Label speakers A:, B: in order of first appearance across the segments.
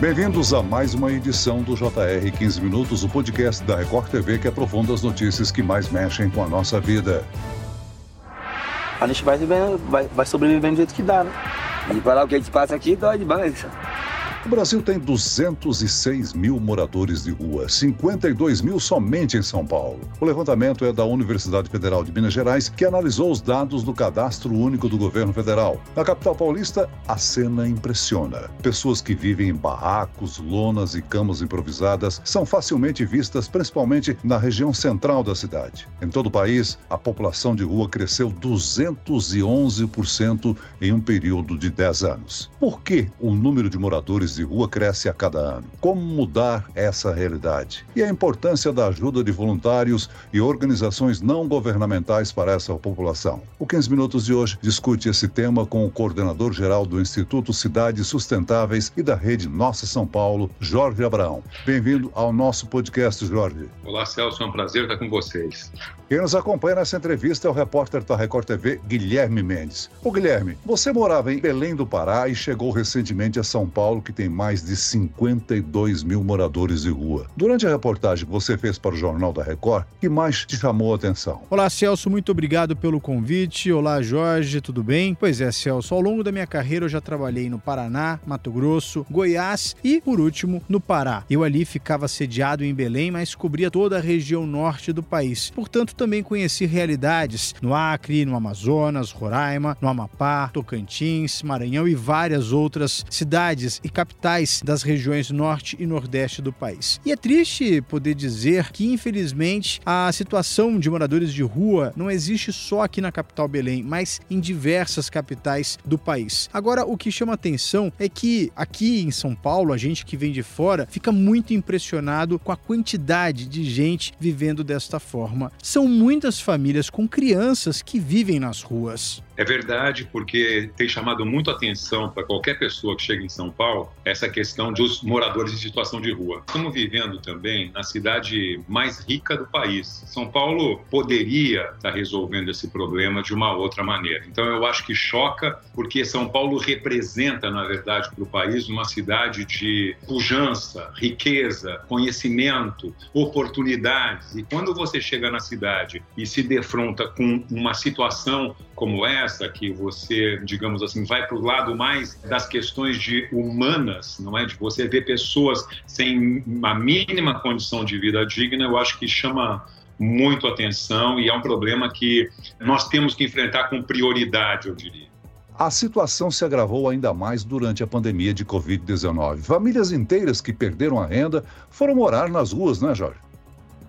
A: Bem-vindos a mais uma edição do JR 15 Minutos, o podcast da Record TV que aprofunda as notícias que mais mexem com a nossa vida.
B: A gente vai, vai, vai sobrevivendo do jeito que dá, né? E lá o que a gente passa aqui dói demais.
A: O Brasil tem 206 mil moradores de rua, 52 mil somente em São Paulo. O levantamento é da Universidade Federal de Minas Gerais, que analisou os dados do Cadastro Único do Governo Federal. Na capital paulista, a cena impressiona. Pessoas que vivem em barracos, lonas e camas improvisadas são facilmente vistas, principalmente na região central da cidade. Em todo o país, a população de rua cresceu 211% em um período de 10 anos. Por que o número de moradores de rua cresce a cada ano. Como mudar essa realidade? E a importância da ajuda de voluntários e organizações não governamentais para essa população. O 15 Minutos de hoje discute esse tema com o coordenador geral do Instituto Cidades Sustentáveis e da Rede Nossa São Paulo, Jorge Abraão. Bem-vindo ao nosso podcast, Jorge.
C: Olá, Celso, é um prazer estar com vocês.
A: Quem nos acompanha nessa entrevista é o repórter da Record TV, Guilherme Mendes. Ô Guilherme, você morava em Belém do Pará e chegou recentemente a São Paulo, que tem mais de 52 mil moradores de rua. Durante a reportagem que você fez para o Jornal da Record, que mais te chamou a atenção?
D: Olá, Celso, muito obrigado pelo convite. Olá, Jorge, tudo bem? Pois é, Celso, ao longo da minha carreira eu já trabalhei no Paraná, Mato Grosso, Goiás e, por último, no Pará. Eu ali ficava sediado em Belém, mas cobria toda a região norte do país. Portanto, também conheci realidades no Acre, no Amazonas, Roraima, no Amapá, Tocantins, Maranhão e várias outras cidades e capitais das regiões norte e nordeste do país. E é triste poder dizer que, infelizmente, a situação de moradores de rua não existe só aqui na capital Belém, mas em diversas capitais do país. Agora, o que chama atenção é que aqui em São Paulo, a gente que vem de fora fica muito impressionado com a quantidade de gente vivendo desta forma. São muitas famílias com crianças que vivem nas ruas.
C: É verdade, porque tem chamado muito atenção para qualquer pessoa que chega em São Paulo essa questão dos moradores em situação de rua. Estamos vivendo também na cidade mais rica do país. São Paulo poderia estar resolvendo esse problema de uma outra maneira. Então eu acho que choca, porque São Paulo representa, na verdade, para o país uma cidade de pujança, riqueza, conhecimento, oportunidades. E quando você chega na cidade e se defronta com uma situação como essa, que você, digamos assim, vai para o lado mais das questões de humanas, não é? De você ver pessoas sem a mínima condição de vida digna, eu acho que chama muito atenção e é um problema que nós temos que enfrentar com prioridade, eu diria.
A: A situação se agravou ainda mais durante a pandemia de Covid-19. Famílias inteiras que perderam a renda foram morar nas ruas, né, Jorge?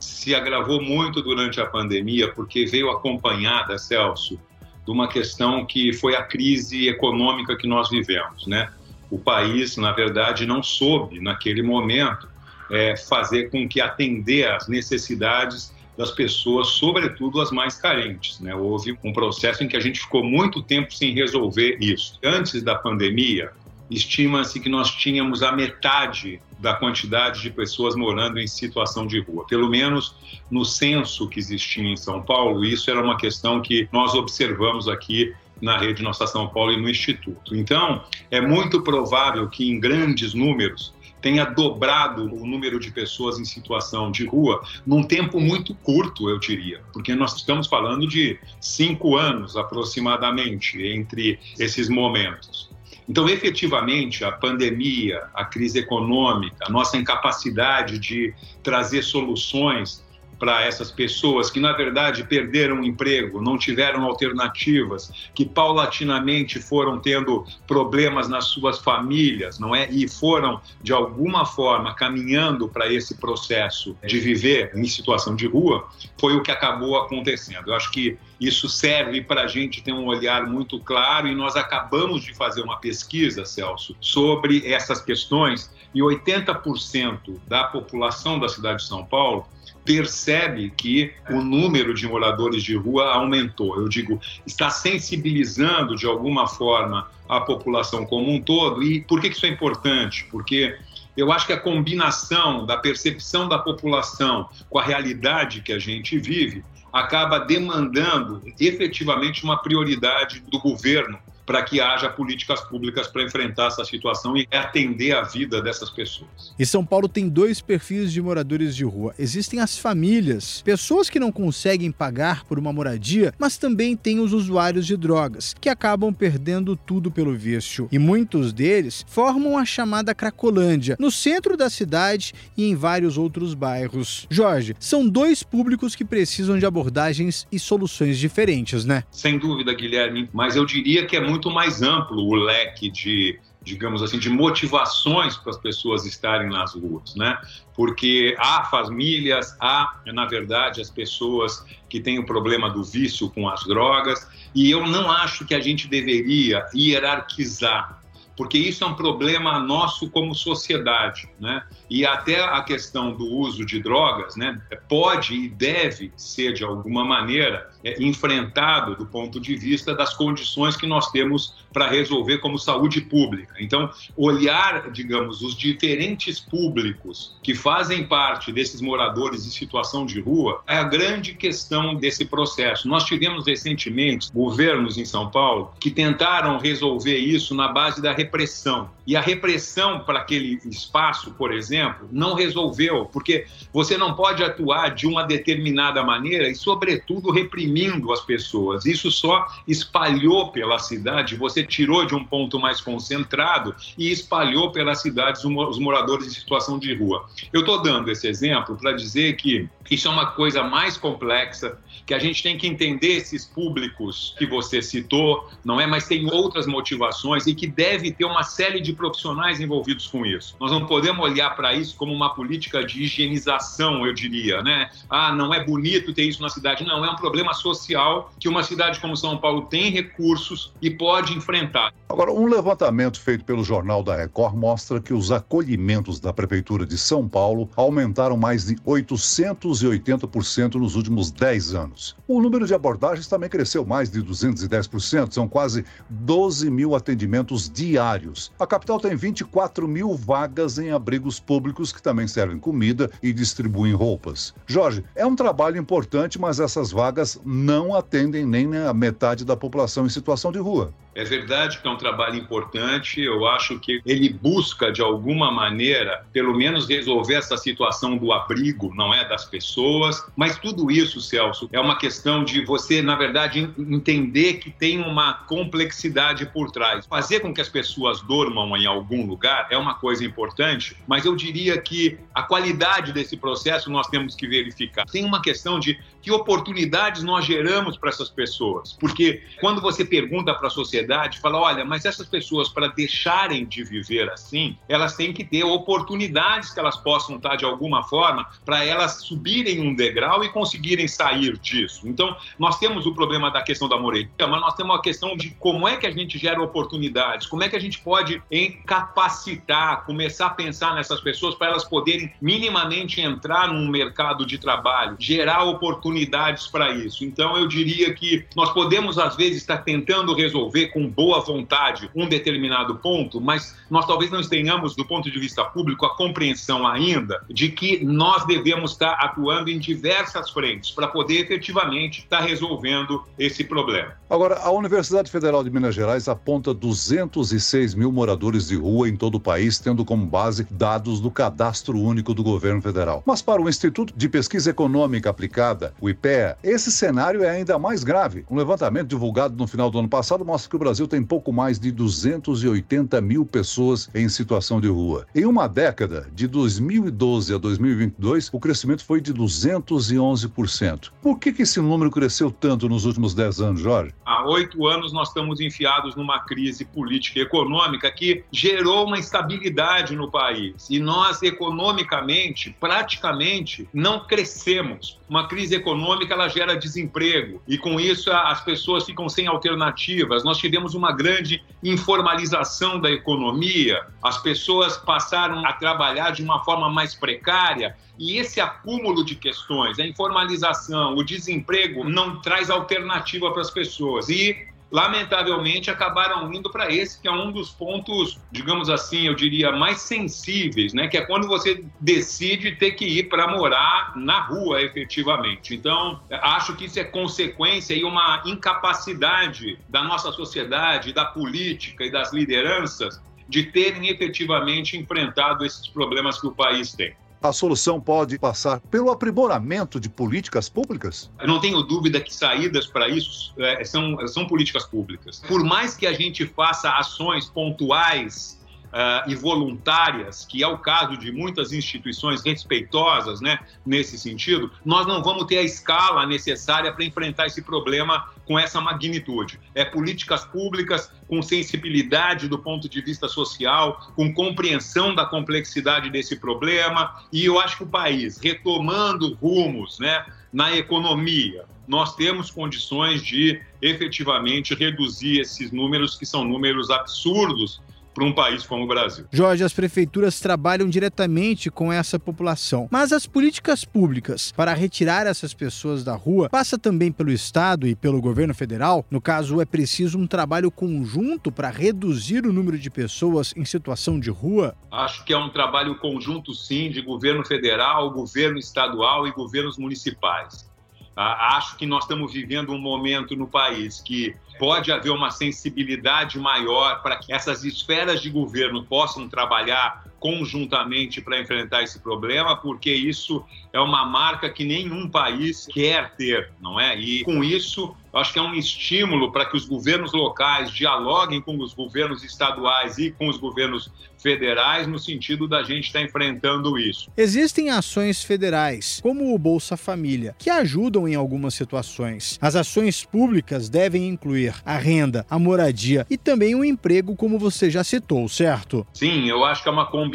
C: Se agravou muito durante a pandemia porque veio acompanhada, Celso, de uma questão que foi a crise econômica que nós vivemos, né? O país, na verdade, não soube, naquele momento, é, fazer com que atender às necessidades das pessoas, sobretudo as mais carentes. Né? Houve um processo em que a gente ficou muito tempo sem resolver isso. Antes da pandemia, estima-se que nós tínhamos a metade da quantidade de pessoas morando em situação de rua. Pelo menos no censo que existia em São Paulo, isso era uma questão que nós observamos aqui na rede Nossa São Paulo e no Instituto. Então, é muito provável que em grandes números tenha dobrado o número de pessoas em situação de rua num tempo muito curto, eu diria, porque nós estamos falando de cinco anos aproximadamente entre esses momentos. Então, efetivamente, a pandemia, a crise econômica, a nossa incapacidade de trazer soluções para essas pessoas que, na verdade, perderam o emprego, não tiveram alternativas, que paulatinamente foram tendo problemas nas suas famílias, não é? E foram, de alguma forma, caminhando para esse processo de viver em situação de rua, foi o que acabou acontecendo. Eu acho que isso serve para a gente ter um olhar muito claro e nós acabamos de fazer uma pesquisa, Celso, sobre essas questões e 80% da população da cidade de São Paulo percebe que o número de moradores de rua aumentou. Eu digo, está sensibilizando de alguma forma a população como um todo. E por que isso é importante? Porque eu acho que a combinação da percepção da população com a realidade que a gente vive acaba demandando efetivamente uma prioridade do governo para que haja políticas públicas para enfrentar essa situação e atender a vida dessas pessoas.
D: E São Paulo tem dois perfis de moradores de rua. Existem as famílias, pessoas que não conseguem pagar por uma moradia, mas também tem os usuários de drogas, que acabam perdendo tudo pelo vício. E muitos deles formam a chamada Cracolândia, no centro da cidade e em vários outros bairros. Jorge, são dois públicos que precisam de abordagens e soluções diferentes, né?
C: Sem dúvida, Guilherme, mas eu diria que é muito mais amplo o leque de digamos assim, de motivações para as pessoas estarem nas ruas, né? Porque há famílias, há, na verdade, as pessoas que têm o problema do vício com as drogas, e eu não acho que a gente deveria hierarquizar porque isso é um problema nosso como sociedade, né? E até a questão do uso de drogas, né, pode e deve ser de alguma maneira é, enfrentado do ponto de vista das condições que nós temos para resolver como saúde pública. Então, olhar, digamos, os diferentes públicos que fazem parte desses moradores em situação de rua é a grande questão desse processo. Nós tivemos recentemente governos em São Paulo que tentaram resolver isso na base da repressão. E a repressão para aquele espaço, por exemplo, não resolveu, porque você não pode atuar de uma determinada maneira e, sobretudo, reprimindo as pessoas. Isso só espalhou pela cidade, você tirou de um ponto mais concentrado e espalhou pela cidade os moradores em situação de rua. Eu estou dando esse exemplo para dizer que isso é uma coisa mais complexa, que a gente tem que entender esses públicos que você citou, não é? Mas tem outras motivações e que deve ter uma série de profissionais envolvidos com isso. Nós não podemos olhar para isso como uma política de higienização, eu diria, né? Ah, não é bonito ter isso na cidade. Não, é um problema social que uma cidade como São Paulo tem recursos e pode enfrentar.
A: Agora, um levantamento feito pelo Jornal da Record mostra que os acolhimentos da Prefeitura de São Paulo aumentaram mais de 880% nos últimos 10 anos. O número de abordagens também cresceu mais de 210%, são quase 12 mil atendimentos diários. A capital tem 24 mil vagas em abrigos públicos que também servem comida e distribuem roupas. Jorge, é um trabalho importante, mas essas vagas não atendem nem a metade da população em situação de rua.
C: É verdade que é um trabalho importante, eu acho que ele busca, de alguma maneira, pelo menos resolver essa situação do abrigo, não é? Das pessoas. Mas tudo isso, Celso, é uma questão de você, na verdade, entender que tem uma complexidade por trás. Fazer com que as pessoas dormam em algum lugar é uma coisa importante, mas eu diria que a qualidade desse processo nós temos que verificar. Tem uma questão de que oportunidades nós geramos para essas pessoas. Porque quando você pergunta para a sociedade, fala: olha, mas essas pessoas, para deixarem de viver assim, elas têm que ter oportunidades que elas possam estar de alguma forma para elas subirem um degrau e conseguirem sair disso. Então, nós temos o problema da questão da moradia, mas nós temos a questão de como é que a gente gera oportunidades, como é que a gente pode capacitar, começar a pensar nessas pessoas para elas poderem minimamente entrar num mercado de trabalho, gerar oportunidades para isso. Então, eu diria que nós podemos, às vezes, estar tentando resolver com boa vontade um determinado ponto, mas nós talvez não tenhamos, do ponto de vista público, a compreensão ainda de que nós devemos estar atuando em diversas frentes para poder efetivamente estar resolvendo esse problema.
A: Agora, a Universidade Federal de Minas Gerais aponta 206 mil moradores de rua em todo o país, tendo como base dados do Cadastro Único do Governo Federal. Mas para o Instituto de Pesquisa Econômica Aplicada, o IPEA, esse cenário é ainda mais grave. Um levantamento divulgado no final do ano passado mostra que o Brasil tem pouco mais de 280 mil pessoas em situação de rua. Em uma década, de 2012 a 2022, o crescimento foi de 211%. Por que, que esse número cresceu tanto nos últimos 10 anos, Jorge?
C: Há oito anos nós estamos enfiados numa crise política e econômica que gerou uma instabilidade no país. E nós, economicamente, praticamente não crescemos. Uma crise econômica ela gera desemprego e com isso as pessoas ficam sem alternativas. Nós tivemos uma grande informalização da economia, as pessoas passaram a trabalhar de uma forma mais precária e esse acúmulo de questões, a informalização, o desemprego, não traz alternativa para as pessoas. E lamentavelmente acabaram indo para esse que é um dos pontos, digamos assim, eu diria mais sensíveis, né, que é quando você decide ter que ir para morar na rua, efetivamente. Então, acho que isso é consequência e uma incapacidade da nossa sociedade, da política e das lideranças de terem efetivamente enfrentado esses problemas que o país tem.
A: A solução pode passar pelo aprimoramento de políticas públicas?
C: Eu não tenho dúvida que saídas para isso é, são, são políticas públicas. Por mais que a gente faça ações pontuais uh, e voluntárias, que é o caso de muitas instituições respeitosas né, nesse sentido, nós não vamos ter a escala necessária para enfrentar esse problema com essa magnitude. É políticas públicas com sensibilidade do ponto de vista social, com compreensão da complexidade desse problema, e eu acho que o país, retomando rumos né, na economia, nós temos condições de efetivamente reduzir esses números, que são números absurdos para um país como o Brasil.
D: Jorge, as prefeituras trabalham diretamente com essa população, mas as políticas públicas para retirar essas pessoas da rua passa também pelo Estado e pelo governo federal. No caso, é preciso um trabalho conjunto para reduzir o número de pessoas em situação de rua?
C: Acho que é um trabalho conjunto, sim, de governo federal, governo estadual e governos municipais. Acho que nós estamos vivendo um momento no país que pode haver uma sensibilidade maior para que essas esferas de governo possam trabalhar conjuntamente para enfrentar esse problema, porque isso é uma marca que nenhum país quer ter, não é? E com isso, acho que é um estímulo para que os governos locais dialoguem com os governos estaduais e com os governos federais no sentido da gente estar tá enfrentando isso.
D: Existem ações federais, como o Bolsa Família, que ajudam em algumas situações. As ações públicas devem incluir a renda, a moradia e também o emprego, como você já citou, certo?
C: Sim, eu acho que é uma combinação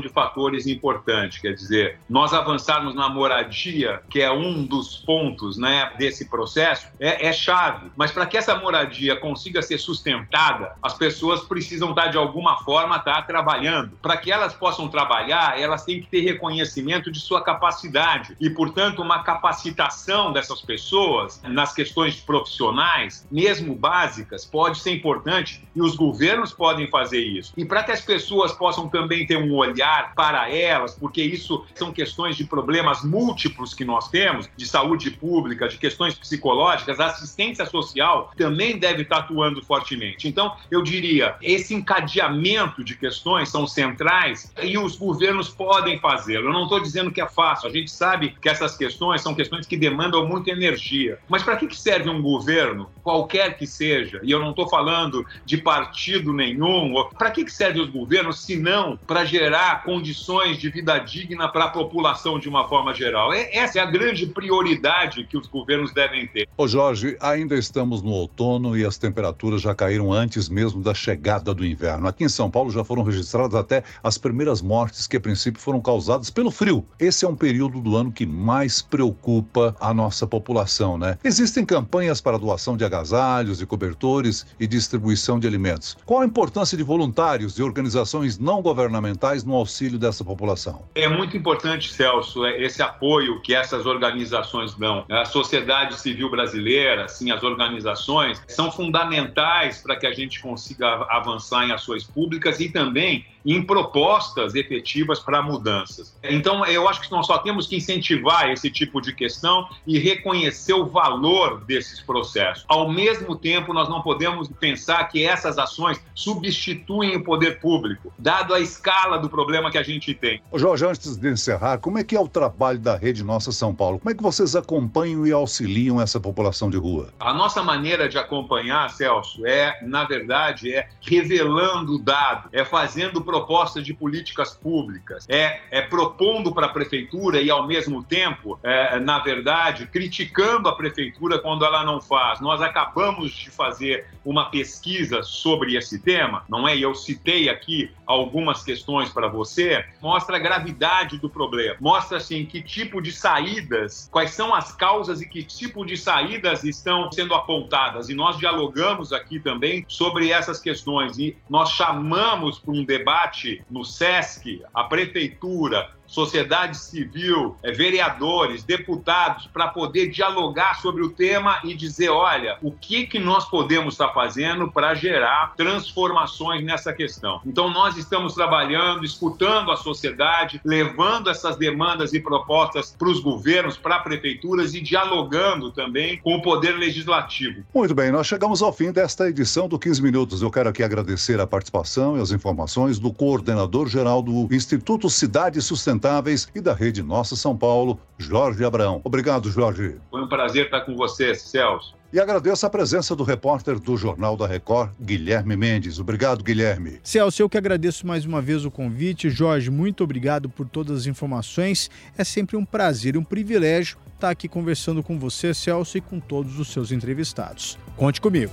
C: de fatores importantes. Quer dizer, nós avançarmos na moradia, que é um dos pontos né, desse processo, é, é chave. Mas para que essa moradia consiga ser sustentada, as pessoas precisam estar, de alguma forma, estar trabalhando. Para que elas possam trabalhar, elas têm que ter reconhecimento de sua capacidade e, portanto, uma capacitação dessas pessoas nas questões profissionais, mesmo básicas, pode ser importante e os governos podem fazer isso. E para que as pessoas possam também ter um olhar para elas, porque isso são questões de problemas múltiplos que nós temos, de saúde pública, de questões psicológicas, a assistência social também deve estar atuando fortemente. Então, eu diria, esse encadeamento de questões são centrais e os governos podem fazê-lo. Eu não estou dizendo que é fácil, a gente sabe que essas questões são questões que demandam muita energia. Mas para que serve um governo, qualquer que seja, e eu não estou falando de partido nenhum, para que serve os governos se não para gerar condições de vida digna para a população de uma forma geral? É, essa é a grande prioridade que os governos devem ter.
A: Ô Jorge, ainda estamos no outono e as temperaturas já caíram antes mesmo da chegada do inverno. Aqui em São Paulo já foram registradas até as primeiras mortes que a princípio foram causadas pelo frio. Esse é um período do ano que mais preocupa a nossa população, né? Existem campanhas para doação de agasalhos e cobertores e distribuição de alimentos. Qual a importância de voluntários e organizações não governamentais no auxílio dessa população?
C: É muito importante, Celso, é, esse apoio que essas organizações dão. A sociedade civil brasileira, assim, as organizações, são fundamentais para que a gente consiga avançar em ações públicas e também em propostas efetivas para mudanças. Então, eu acho que nós só temos que incentivar esse tipo de questão e reconhecer o valor desses processos. Ao mesmo tempo, nós não podemos pensar que essas ações substituem o poder público, dado a escala do problema que a gente tem.
A: Jorge, antes de encerrar, como é que é o trabalho da Rede Nossa São Paulo? Como é que vocês acompanham e auxiliam essa população de rua?
C: A nossa maneira de acompanhar, Celso, é, na verdade, é revelando o dado, é fazendo proposta de políticas públicas, é, é propondo para a prefeitura e, ao mesmo tempo, é, na verdade, criticando a prefeitura quando ela não faz. Nós acabamos de fazer uma pesquisa sobre esse tema, não é? E eu citei aqui algumas questões para você, mostra a gravidade do problema, mostra assim que tipo de saídas, quais são as causas e que tipo de saídas estão sendo apontadas. E nós dialogamos aqui também sobre essas questões e nós chamamos para um debate no SESC, a prefeitura, sociedade civil, é, vereadores, deputados, para poder dialogar sobre o tema e dizer, olha, o que, que nós podemos estar fazendo para gerar transformações nessa questão. Então, nós estamos trabalhando, escutando a sociedade, levando essas demandas e propostas para os governos, para prefeituras e dialogando também com o poder legislativo.
A: Muito bem, nós chegamos ao fim desta edição do 15 Minutos. Eu quero aqui agradecer a participação e as informações do coordenador-geral do Instituto Cidades Sustentáveis e da Rede Nossa São Paulo, Jorge Abrão. Obrigado, Jorge.
C: Foi um prazer estar com você, Celso.
A: E agradeço a presença do repórter do Jornal da Record, Guilherme Mendes. Obrigado, Guilherme.
D: Celso, eu que agradeço mais uma vez o convite. Jorge, muito obrigado por todas as informações. É sempre um prazer e um privilégio estar aqui conversando com você, Celso, e com todos os seus entrevistados. Conte comigo.